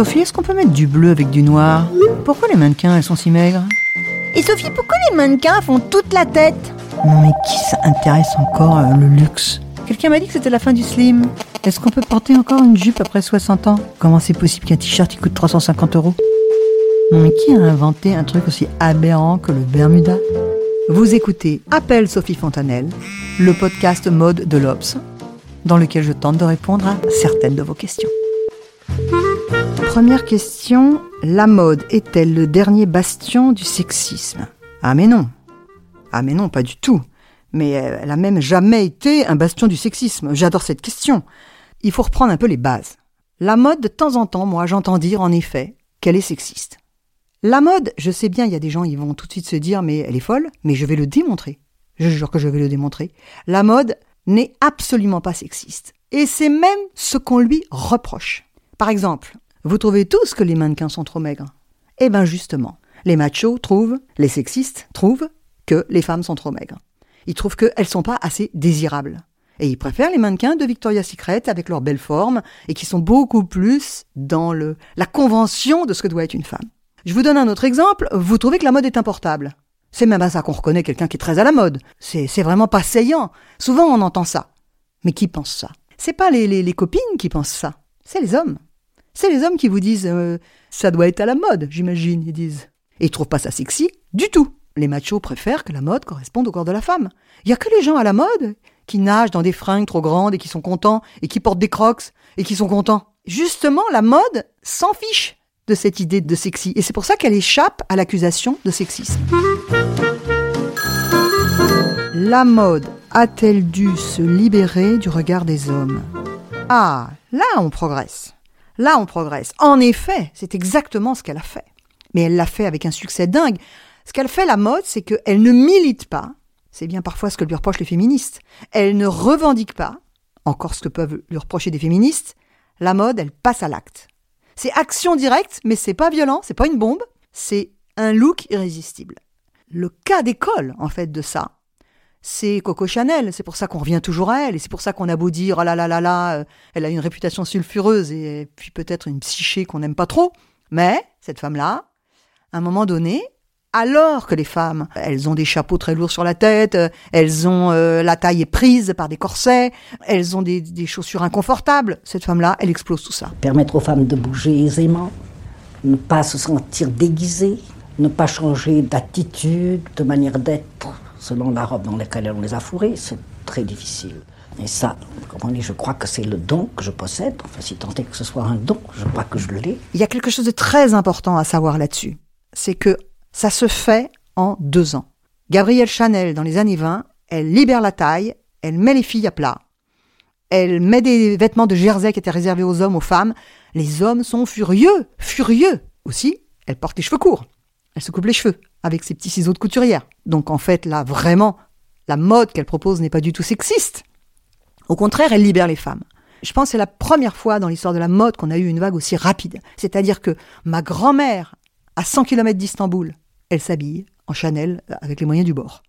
Sophie, est-ce qu'on peut mettre du bleu avec du noir Pourquoi les mannequins, elles sont si maigres Et Sophie, pourquoi les mannequins font toute la tête Non mais qui ça intéresse encore euh, le luxe Quelqu'un m'a dit que c'était la fin du slim. Est-ce qu'on peut porter encore une jupe après 60 ans Comment c'est possible qu'un t-shirt coûte 350 euros Non mais qui a inventé un truc aussi aberrant que le Bermuda Vous écoutez Appel Sophie Fontanelle, le podcast mode de l'Obs, dans lequel je tente de répondre à certaines de vos questions. Première question, la mode est-elle le dernier bastion du sexisme? Ah mais non. Ah mais non, pas du tout. Mais elle a même jamais été un bastion du sexisme. J'adore cette question. Il faut reprendre un peu les bases. La mode, de temps en temps, moi, j'entends dire, en effet, qu'elle est sexiste. La mode, je sais bien, il y a des gens, ils vont tout de suite se dire, mais elle est folle, mais je vais le démontrer. Je jure que je vais le démontrer. La mode n'est absolument pas sexiste. Et c'est même ce qu'on lui reproche. Par exemple, vous trouvez tous que les mannequins sont trop maigres Eh bien justement, les machos trouvent, les sexistes trouvent que les femmes sont trop maigres. Ils trouvent qu'elles sont pas assez désirables. Et ils préfèrent les mannequins de Victoria's Secret avec leur belle forme et qui sont beaucoup plus dans le, la convention de ce que doit être une femme. Je vous donne un autre exemple. Vous trouvez que la mode est importable. C'est même à ça qu'on reconnaît quelqu'un qui est très à la mode. C'est, vraiment pas saillant. Souvent on entend ça. Mais qui pense ça? C'est pas les copines qui pensent ça. C'est les hommes. C'est les hommes qui vous disent euh, ça doit être à la mode, j'imagine, ils disent. Et ils trouvent pas ça sexy du tout. Les machos préfèrent que la mode corresponde au corps de la femme. Il y a que les gens à la mode qui nagent dans des fringues trop grandes et qui sont contents et qui portent des crocs et qui sont contents. Justement, la mode s'en fiche de cette idée de sexy et c'est pour ça qu'elle échappe à l'accusation de sexisme. La mode a-t-elle dû se libérer du regard des hommes? Ah, là on progresse. Là, on progresse. En effet, c'est exactement ce qu'elle a fait. Mais elle l'a fait avec un succès dingue. Ce qu'elle fait, la mode, c'est qu'elle ne milite pas. C'est bien parfois ce que lui reprochent les féministes. Elle ne revendique pas, encore ce que peuvent lui reprocher des féministes. La mode, elle passe à l'acte. C'est action directe, mais c'est pas violent, c'est pas une bombe, c'est un look irrésistible. Le cas d'école, en fait, de ça, c'est Coco Chanel. C'est pour ça qu'on revient toujours à elle. Et c'est pour ça qu'on a beau dire, oh là là là là, euh, elle a une réputation sulfureuse et puis peut-être une psyché qu'on n'aime pas trop. Mais, cette femme-là, à un moment donné, alors que les femmes, elles ont des chapeaux très lourds sur la tête, euh, elles ont euh, la taille est prise par des corsets, elles ont des, des chaussures inconfortables. Cette femme-là, elle explose tout ça. Permettre aux femmes de bouger aisément, ne pas se sentir déguisées, ne pas changer d'attitude, de manière d'être selon la robe dans laquelle on les a fourrées, c'est très difficile. Et ça, dit, je crois que c'est le don que je possède. Enfin, si tant est que ce soit un don, je crois que je l'ai. Il y a quelque chose de très important à savoir là-dessus. C'est que ça se fait en deux ans. Gabrielle Chanel, dans les années 20, elle libère la taille, elle met les filles à plat. Elle met des vêtements de jersey qui étaient réservés aux hommes, aux femmes. Les hommes sont furieux, furieux. Aussi, elle porte les cheveux courts. Elle se coupe les cheveux avec ses petits ciseaux de couturière. Donc en fait, là, vraiment, la mode qu'elle propose n'est pas du tout sexiste. Au contraire, elle libère les femmes. Je pense que c'est la première fois dans l'histoire de la mode qu'on a eu une vague aussi rapide. C'est-à-dire que ma grand-mère, à 100 km d'Istanbul, elle s'habille en Chanel avec les moyens du bord.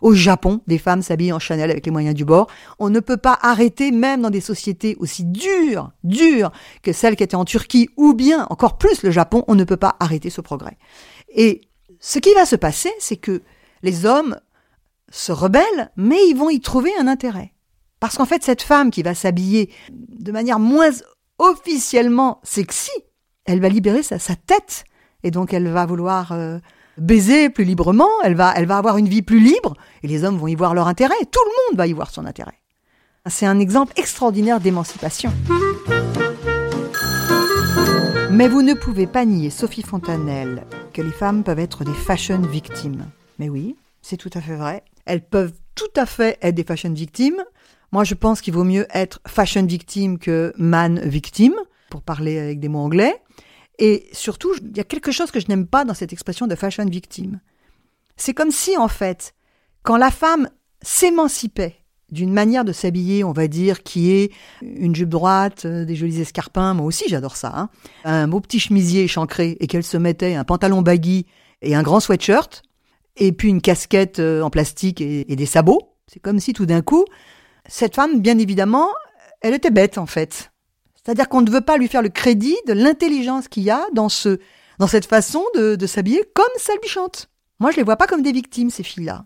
Au Japon, des femmes s'habillent en Chanel avec les moyens du bord. On ne peut pas arrêter, même dans des sociétés aussi dures, dures que celles qui étaient en Turquie, ou bien encore plus le Japon, on ne peut pas arrêter ce progrès. Et ce qui va se passer, c'est que les hommes se rebellent, mais ils vont y trouver un intérêt. Parce qu'en fait, cette femme qui va s'habiller de manière moins officiellement sexy, elle va libérer sa, tête. Et donc, elle va vouloir euh, baiser plus librement, elle va, elle va avoir une vie plus libre, et les hommes vont y voir leur intérêt. Tout le monde va y voir son intérêt. C'est un exemple extraordinaire d'émancipation. Mais vous ne pouvez pas nier, Sophie Fontanelle, que les femmes peuvent être des fashion victimes. Mais oui, c'est tout à fait vrai. Elles peuvent tout à fait être des fashion victimes. Moi, je pense qu'il vaut mieux être fashion victime que man victime, pour parler avec des mots anglais. Et surtout, il y a quelque chose que je n'aime pas dans cette expression de fashion victime. C'est comme si, en fait, quand la femme s'émancipait d'une manière de s'habiller, on va dire, qui est une jupe droite, euh, des jolis escarpins, moi aussi j'adore ça, hein. un beau petit chemisier échancré, et qu'elle se mettait un pantalon baggy et un grand sweatshirt, et puis une casquette euh, en plastique et, des sabots. C'est comme si tout d'un coup, cette femme, bien évidemment, elle était bête en fait. C'est-à-dire qu'on ne veut pas lui faire le crédit de l'intelligence qu'il y a dans ce, dans cette façon de, s'habiller comme chante. Moi, je les vois pas comme des victimes, ces filles-là.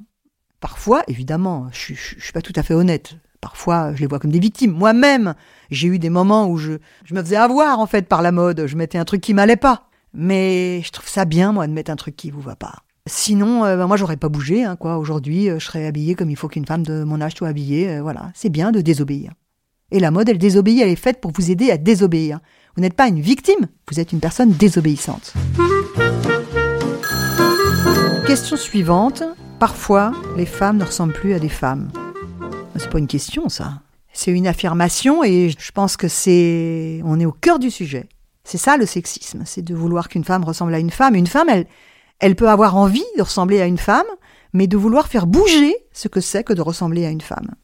Parfois, évidemment, je, je suis pas tout à fait honnête. Parfois, je les vois comme des victimes. Moi-même, j'ai eu des moments où je, je me faisais avoir, en fait, par la mode. Je mettais un truc qui m'allait pas. Mais je trouve ça bien, moi, de mettre un truc qui vous va pas. Sinon, euh, ben, moi, j'aurais pas bougé, hein, quoi. Aujourd'hui, euh, je serais habillée comme il faut qu'une femme de mon âge soit habillée. Euh, voilà. C'est bien de désobéir. Et la mode, elle désobéit, elle est faite pour vous aider à désobéir. Vous n'êtes pas une victime, vous êtes une personne désobéissante. Question suivante. Parfois, les femmes ne ressemblent plus à des femmes. C'est pas une question, ça. C'est une affirmation et je pense que c'est, on est au cœur du sujet. C'est ça le sexisme, c'est de vouloir qu'une femme ressemble à une femme. Une femme, elle, elle peut avoir envie de ressembler à une femme, mais de vouloir faire bouger ce que c'est que de ressembler à une femme.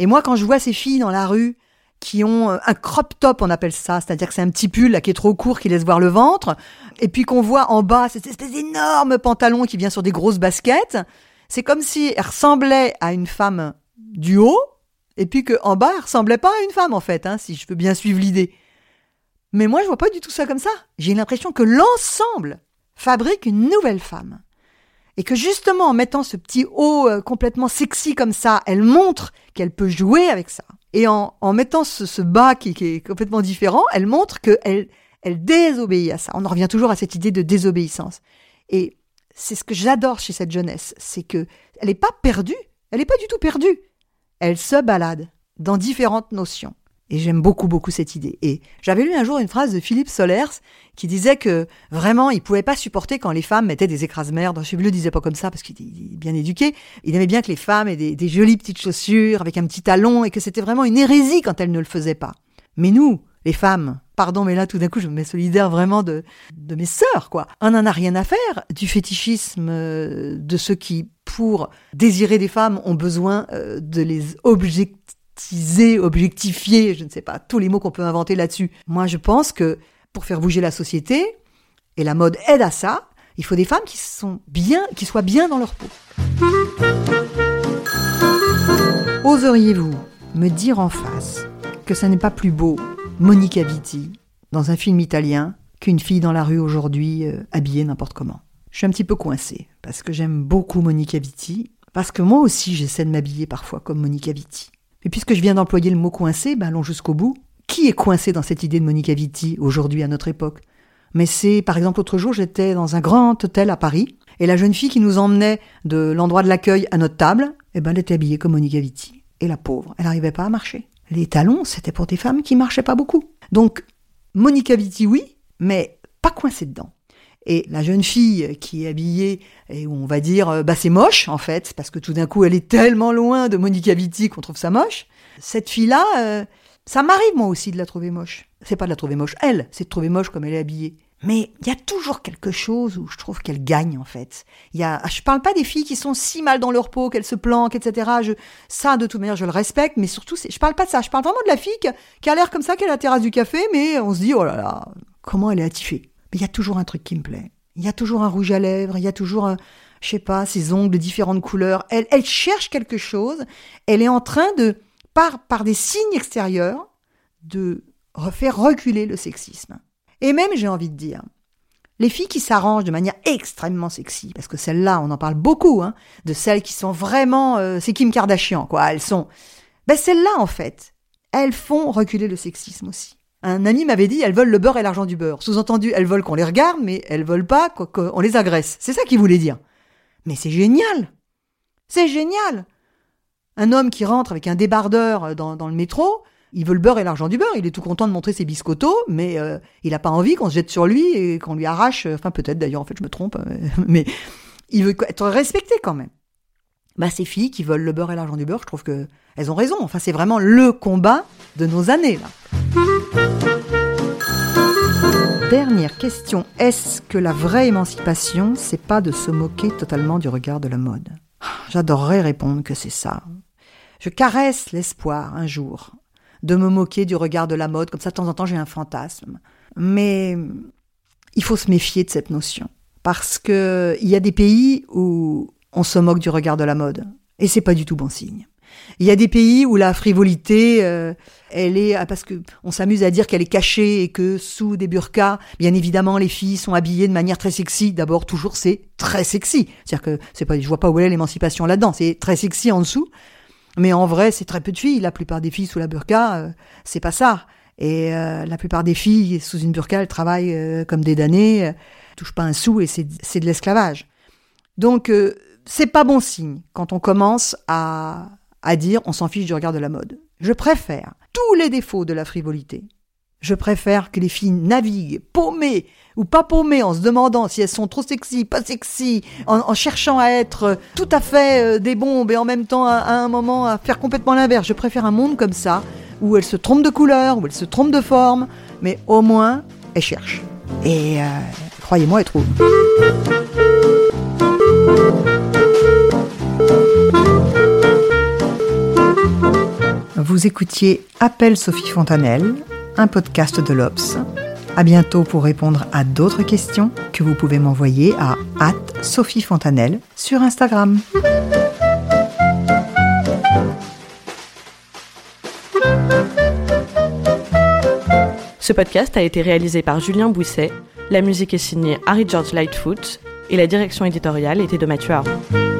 Et moi, quand je vois ces filles dans la rue qui ont euh, un crop top, on appelle ça, c'est-à-dire que c'est un petit pull qui est trop court, qui laisse voir le ventre, et puis qu'on voit en bas cette espèce d'énorme pantalon qui vient sur des grosses baskets, c'est comme si elle ressemblait à une femme du haut, et puis qu'en bas, elle ressemblait pas à une femme, en fait, hein, si je peux bien suivre l'idée. Mais moi, je vois pas du tout ça comme ça. J'ai l'impression que l'ensemble fabrique une nouvelle femme. Et que justement, en mettant ce petit haut euh, complètement sexy comme ça, elle montre qu'elle peut jouer avec ça. Et en, mettant ce, bas qui, qui, est complètement différent, elle montre qu'elle elle désobéit à ça. On en revient toujours à cette idée de désobéissance. Et c'est ce que j'adore chez cette jeunesse, c'est que elle n'est pas perdue, elle n'est pas du tout perdue elle se balade dans différentes notions. Et j'aime beaucoup, beaucoup cette idée. Et j'avais lu un jour une phrase de Philippe Solers qui disait que vraiment, il pouvait pas supporter quand les femmes mettaient des écrases-merdes. Je ne le disait pas comme ça parce qu'il est bien éduqué. Il aimait bien que les femmes aient des, jolies petites chaussures avec un petit talon et que c'était vraiment une hérésie quand elles ne le faisaient pas. Mais nous, les femmes, pardon, mais là tout d'un coup je me mets solidaire vraiment de, de mes sœurs, quoi. On n'en a rien à faire du fétichisme euh, de ceux qui, pour désirer des femmes, ont besoin euh, de les objectifier, je ne sais pas, tous les mots qu'on peut inventer là-dessus. Moi je pense que pour faire bouger la société, et la mode aide à ça, il faut des femmes qui sont bien, qui soient bien dans leur peau. Oseriez-vous me dire en face que ça n'est pas plus beau Monica Vitti dans un film italien qu'une fille dans la rue aujourd'hui euh, habillée n'importe comment? Je suis un petit peu coincée parce que j'aime beaucoup Monica Vitti, parce que moi aussi j'essaie de m'habiller parfois comme Monica Vitti. Et puisque je viens d'employer le mot coincé, ben allons jusqu'au bout. Qui est coincé dans cette idée de Monica Vitti aujourd'hui à notre époque? Mais c'est, par exemple, l'autre jour, j'étais dans un grand hôtel à Paris, et la jeune fille qui nous emmenait de l'endroit de l'accueil à notre table, eh ben, elle était habillée comme Monica Vitti. Et la pauvre, elle n'arrivait pas à marcher. Les talons, c'était pour des femmes qui marchaient pas beaucoup. Donc, Monica Vitti, oui, mais pas coincée dedans. Et la jeune fille qui est habillée, et où on va dire, euh, bah c'est moche en fait, parce que tout d'un coup elle est tellement loin de Monica Vitti qu'on trouve ça moche. Cette fille-là, euh, ça m'arrive moi aussi de la trouver moche. C'est pas de la trouver moche, elle, c'est de trouver moche comme elle est habillée. Mais il y a toujours quelque chose où je trouve qu'elle gagne en fait. Y a, je parle pas des filles qui sont si mal dans leur peau qu'elles se planquent, etc. Je, ça de toute manière je le respecte, mais surtout je parle pas de ça. Je parle vraiment de la fille qui, a l'air comme ça, est à la terrasse du café, mais on se dit oh là là, comment elle est attifée. Mais il y a toujours un truc qui me plaît. Il y a toujours un rouge à lèvres, il y a toujours un, je sais pas, ses ongles de différentes couleurs. Elle, elle cherche quelque chose. Elle est en train de, par, par des signes extérieurs, de faire reculer le sexisme. Et même, j'ai envie de dire, les filles qui s'arrangent de manière extrêmement sexy, parce que celles-là, on en parle beaucoup, hein, de celles qui sont vraiment, euh, c'est Kim Kardashian, quoi. Elles sont, ben celles-là, en fait, elles font reculer le sexisme aussi. Un ami m'avait dit, elles veulent le beurre et l'argent du beurre. Sous-entendu, elles veulent qu'on les regarde, mais elles veulent pas qu'on les agresse. C'est ça qu'il voulait dire. Mais c'est génial. C'est génial. Un homme qui rentre avec un débardeur dans, dans le métro, il veut le beurre et l'argent du beurre. Il est tout content de montrer ses biscottos, mais euh, il n'a pas envie qu'on se jette sur lui et qu'on lui arrache. Enfin, peut-être d'ailleurs, en fait, je me trompe, euh, mais il veut être respecté quand même. Bah, ces filles qui veulent le beurre et l'argent du beurre, je trouve que elles ont raison. Enfin, c'est vraiment le combat de nos années là. Dernière question. Est-ce que la vraie émancipation, c'est pas de se moquer totalement du regard de la mode? J'adorerais répondre que c'est ça. Je caresse l'espoir un jour de me moquer du regard de la mode. Comme ça, de temps en temps, j'ai un fantasme. Mais il faut se méfier de cette notion. Parce que il y a des pays où on se moque du regard de la mode. Et c'est pas du tout bon signe. Il y a des pays où la frivolité, euh, elle est ah, parce que on s'amuse à dire qu'elle est cachée et que sous des burqas, bien évidemment, les filles sont habillées de manière très sexy. D'abord, toujours c'est très sexy. C'est-à-dire que c'est pas, je vois pas où est l'émancipation là-dedans. C'est très sexy en dessous, mais en vrai, c'est très peu de filles. La plupart des filles sous la burqa, euh, c'est pas ça. Et euh, la plupart des filles sous une burqa, elles travaillent euh, comme des damnées, touchent pas un sou et c'est de l'esclavage. Donc c'est pas bon signe quand on commence à à dire on s'en fiche du regard de la mode. Je préfère tous les défauts de la frivolité. Je préfère que les filles naviguent paumées ou pas paumées en se demandant si elles sont trop sexy, pas sexy, en, cherchant à être tout à fait euh, des bombes et en même temps à, à un moment à faire complètement l'inverse. Je préfère un monde comme ça où elles se trompent de couleur, où elles se trompent de forme, mais au moins elles cherchent. Et euh, croyez-moi, elles trouvent. Vous écoutiez Appel Sophie Fontanelle, un podcast de l'Obs. À bientôt pour répondre à d'autres questions que vous pouvez m'envoyer à Sophie Fontanelle sur Instagram. Ce podcast a été réalisé par Julien Bouisset, la musique est signée Harry George Lightfoot et la direction éditoriale était de Mathieu Aron.